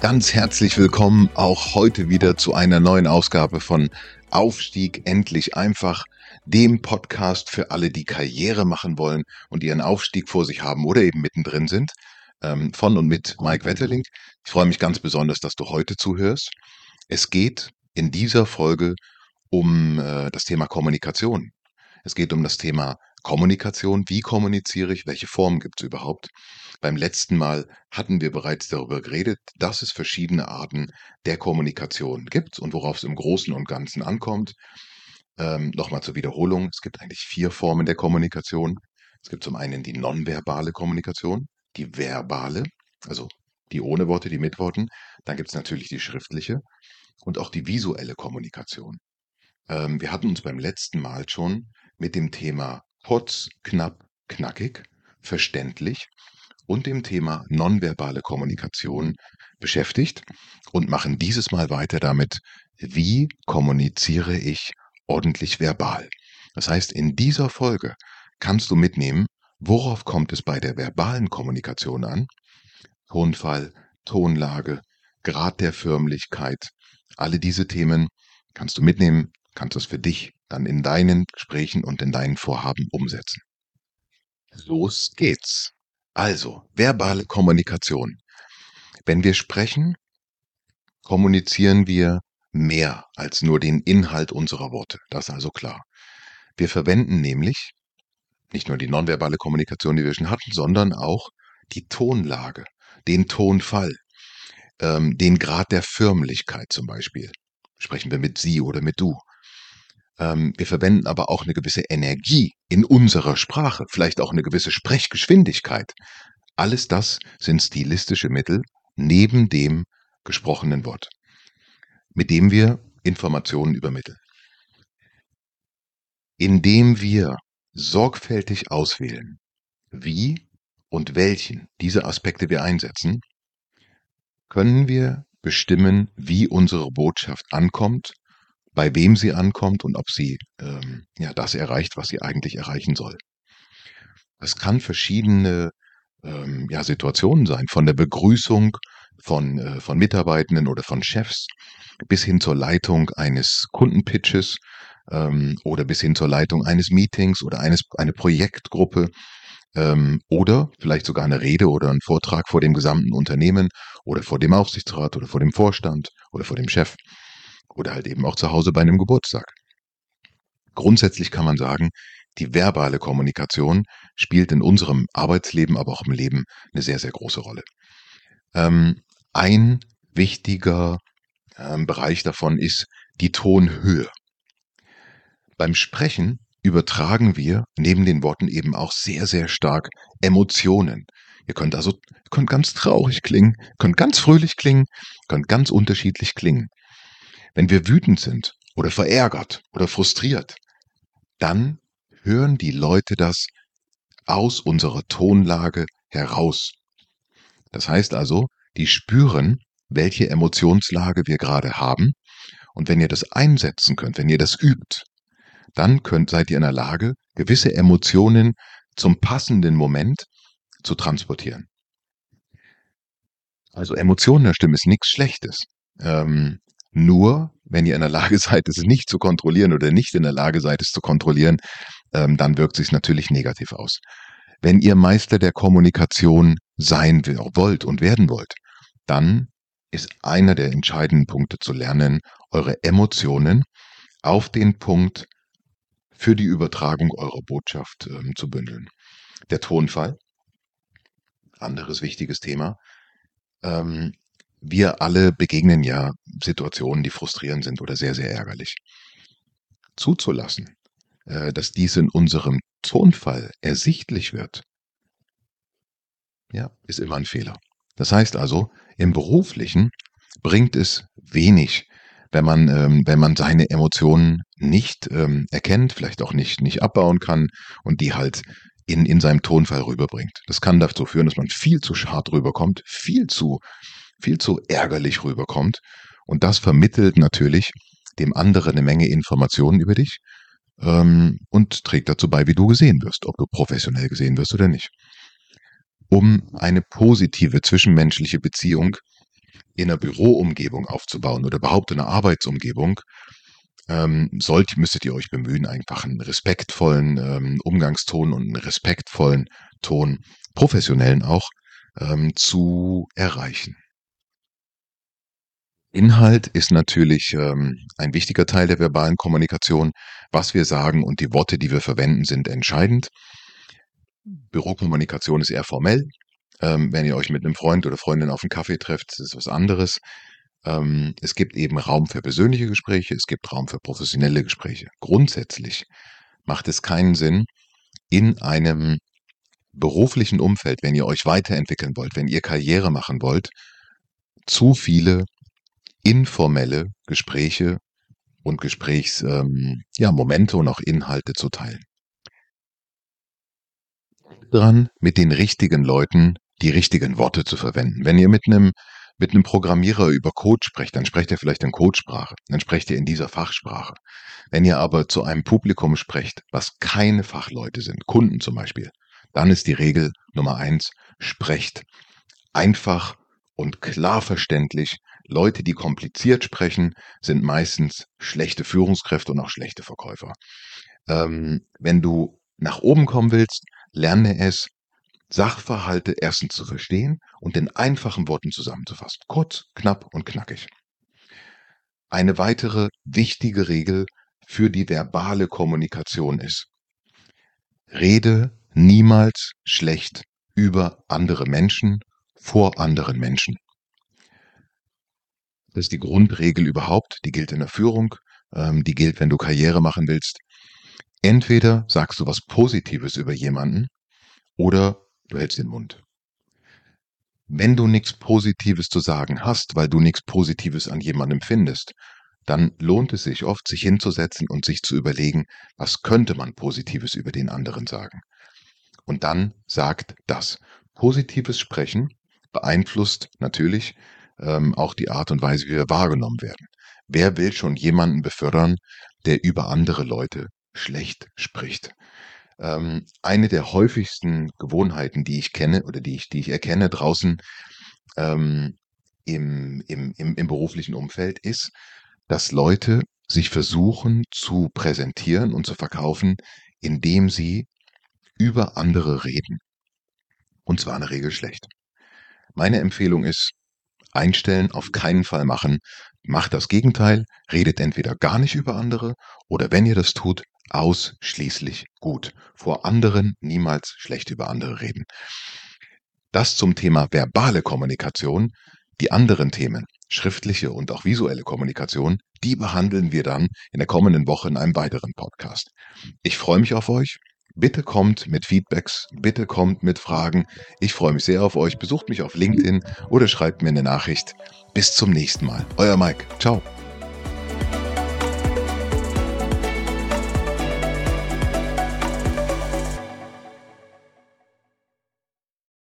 Ganz herzlich willkommen auch heute wieder zu einer neuen Ausgabe von Aufstieg endlich einfach, dem Podcast für alle, die Karriere machen wollen und ihren Aufstieg vor sich haben oder eben mittendrin sind, ähm, von und mit Mike Wetterling. Ich freue mich ganz besonders, dass du heute zuhörst. Es geht in dieser Folge um äh, das Thema Kommunikation. Es geht um das Thema Kommunikation. Wie kommuniziere ich? Welche Formen gibt es überhaupt? Beim letzten Mal hatten wir bereits darüber geredet, dass es verschiedene Arten der Kommunikation gibt und worauf es im Großen und Ganzen ankommt. Ähm, Nochmal zur Wiederholung. Es gibt eigentlich vier Formen der Kommunikation. Es gibt zum einen die nonverbale Kommunikation, die verbale, also die ohne Worte, die mit Worten. Dann gibt es natürlich die schriftliche und auch die visuelle Kommunikation. Ähm, wir hatten uns beim letzten Mal schon mit dem Thema kurz, knapp, knackig, verständlich und dem Thema nonverbale Kommunikation beschäftigt und machen dieses Mal weiter damit, wie kommuniziere ich ordentlich verbal. Das heißt, in dieser Folge kannst du mitnehmen, worauf kommt es bei der verbalen Kommunikation an? Tonfall, Tonlage, Grad der Förmlichkeit, alle diese Themen kannst du mitnehmen, kannst es für dich dann in deinen Gesprächen und in deinen Vorhaben umsetzen. Los geht's. Also, verbale Kommunikation. Wenn wir sprechen, kommunizieren wir mehr als nur den Inhalt unserer Worte. Das ist also klar. Wir verwenden nämlich nicht nur die nonverbale Kommunikation, die wir schon hatten, sondern auch die Tonlage, den Tonfall, ähm, den Grad der Förmlichkeit zum Beispiel. Sprechen wir mit Sie oder mit Du. Ähm, wir verwenden aber auch eine gewisse Energie in unserer Sprache, vielleicht auch eine gewisse Sprechgeschwindigkeit. Alles das sind stilistische Mittel neben dem gesprochenen Wort, mit dem wir Informationen übermitteln. Indem wir sorgfältig auswählen, wie und welchen diese Aspekte wir einsetzen, können wir bestimmen, wie unsere Botschaft ankommt bei wem sie ankommt und ob sie ähm, ja das erreicht, was sie eigentlich erreichen soll. Es kann verschiedene ähm, ja, Situationen sein, von der Begrüßung von, äh, von Mitarbeitenden oder von Chefs bis hin zur Leitung eines Kundenpitches ähm, oder bis hin zur Leitung eines Meetings oder eines eine Projektgruppe ähm, oder vielleicht sogar eine Rede oder ein Vortrag vor dem gesamten Unternehmen oder vor dem Aufsichtsrat oder vor dem Vorstand oder vor dem Chef oder halt eben auch zu Hause bei einem Geburtstag. Grundsätzlich kann man sagen, die verbale Kommunikation spielt in unserem Arbeitsleben, aber auch im Leben eine sehr, sehr große Rolle. Ähm, ein wichtiger ähm, Bereich davon ist die Tonhöhe. Beim Sprechen übertragen wir neben den Worten eben auch sehr, sehr stark Emotionen. Ihr könnt also könnt ganz traurig klingen, könnt ganz fröhlich klingen, könnt ganz unterschiedlich klingen. Wenn wir wütend sind oder verärgert oder frustriert, dann hören die Leute das aus unserer Tonlage heraus. Das heißt also, die spüren, welche Emotionslage wir gerade haben. Und wenn ihr das einsetzen könnt, wenn ihr das übt, dann könnt, seid ihr in der Lage, gewisse Emotionen zum passenden Moment zu transportieren. Also Emotionen der Stimme ist nichts Schlechtes. Ähm, nur, wenn ihr in der Lage seid, es nicht zu kontrollieren oder nicht in der Lage seid, es zu kontrollieren, ähm, dann wirkt sich natürlich negativ aus. Wenn ihr Meister der Kommunikation sein wollt und werden wollt, dann ist einer der entscheidenden Punkte zu lernen, eure Emotionen auf den Punkt für die Übertragung eurer Botschaft ähm, zu bündeln. Der Tonfall, anderes wichtiges Thema. Ähm, wir alle begegnen ja Situationen, die frustrierend sind oder sehr, sehr ärgerlich. Zuzulassen, äh, dass dies in unserem Tonfall ersichtlich wird, ja, ist immer ein Fehler. Das heißt also, Im beruflichen bringt es wenig, wenn man, ähm, wenn man seine Emotionen nicht ähm, erkennt, vielleicht auch nicht, nicht abbauen kann und die halt in, in seinem Tonfall rüberbringt. Das kann dazu führen, dass man viel zu schad rüberkommt, viel zu, viel zu ärgerlich rüberkommt. Und das vermittelt natürlich dem anderen eine Menge Informationen über dich ähm, und trägt dazu bei, wie du gesehen wirst, ob du professionell gesehen wirst oder nicht. Um eine positive zwischenmenschliche Beziehung in einer Büroumgebung aufzubauen oder überhaupt in einer Arbeitsumgebung, ähm, sollt, müsstet ihr euch bemühen, einfach einen respektvollen ähm, Umgangston und einen respektvollen Ton, professionellen auch, ähm, zu erreichen. Inhalt ist natürlich ähm, ein wichtiger Teil der verbalen Kommunikation. Was wir sagen und die Worte, die wir verwenden, sind entscheidend. Bürokommunikation ist eher formell. Ähm, wenn ihr euch mit einem Freund oder Freundin auf einen Kaffee trefft, ist was anderes. Ähm, es gibt eben Raum für persönliche Gespräche, es gibt Raum für professionelle Gespräche. Grundsätzlich macht es keinen Sinn, in einem beruflichen Umfeld, wenn ihr euch weiterentwickeln wollt, wenn ihr Karriere machen wollt, zu viele informelle Gespräche und Gesprächsmomente ähm, ja, Momente und auch Inhalte zu teilen. Dran, mit den richtigen Leuten die richtigen Worte zu verwenden. Wenn ihr mit einem mit einem Programmierer über Code sprecht, dann sprecht ihr vielleicht in Codesprache, dann sprecht ihr in dieser Fachsprache. Wenn ihr aber zu einem Publikum sprecht, was keine Fachleute sind, Kunden zum Beispiel, dann ist die Regel Nummer eins, sprecht einfach und klar verständlich. Leute, die kompliziert sprechen, sind meistens schlechte Führungskräfte und auch schlechte Verkäufer. Ähm, wenn du nach oben kommen willst, lerne es, Sachverhalte erstens zu verstehen und in einfachen Worten zusammenzufassen. Kurz, knapp und knackig. Eine weitere wichtige Regel für die verbale Kommunikation ist, rede niemals schlecht über andere Menschen vor anderen Menschen. Das ist die Grundregel überhaupt, die gilt in der Führung, ähm, die gilt, wenn du Karriere machen willst. Entweder sagst du was Positives über jemanden oder du hältst den Mund. Wenn du nichts Positives zu sagen hast, weil du nichts Positives an jemandem findest, dann lohnt es sich oft, sich hinzusetzen und sich zu überlegen, was könnte man Positives über den anderen sagen. Und dann sagt das. Positives Sprechen beeinflusst natürlich ähm, auch die Art und Weise, wie wir wahrgenommen werden. Wer will schon jemanden befördern, der über andere Leute schlecht spricht? Ähm, eine der häufigsten Gewohnheiten, die ich kenne oder die ich, die ich erkenne draußen ähm, im, im, im, im beruflichen Umfeld ist, dass Leute sich versuchen zu präsentieren und zu verkaufen, indem sie über andere reden. Und zwar in der Regel schlecht. Meine Empfehlung ist, einstellen, auf keinen Fall machen. Macht das Gegenteil, redet entweder gar nicht über andere oder wenn ihr das tut, ausschließlich gut. Vor anderen niemals schlecht über andere reden. Das zum Thema verbale Kommunikation. Die anderen Themen, schriftliche und auch visuelle Kommunikation, die behandeln wir dann in der kommenden Woche in einem weiteren Podcast. Ich freue mich auf euch. Bitte kommt mit Feedbacks, bitte kommt mit Fragen. Ich freue mich sehr auf euch. Besucht mich auf LinkedIn oder schreibt mir eine Nachricht. Bis zum nächsten Mal. Euer Mike. Ciao.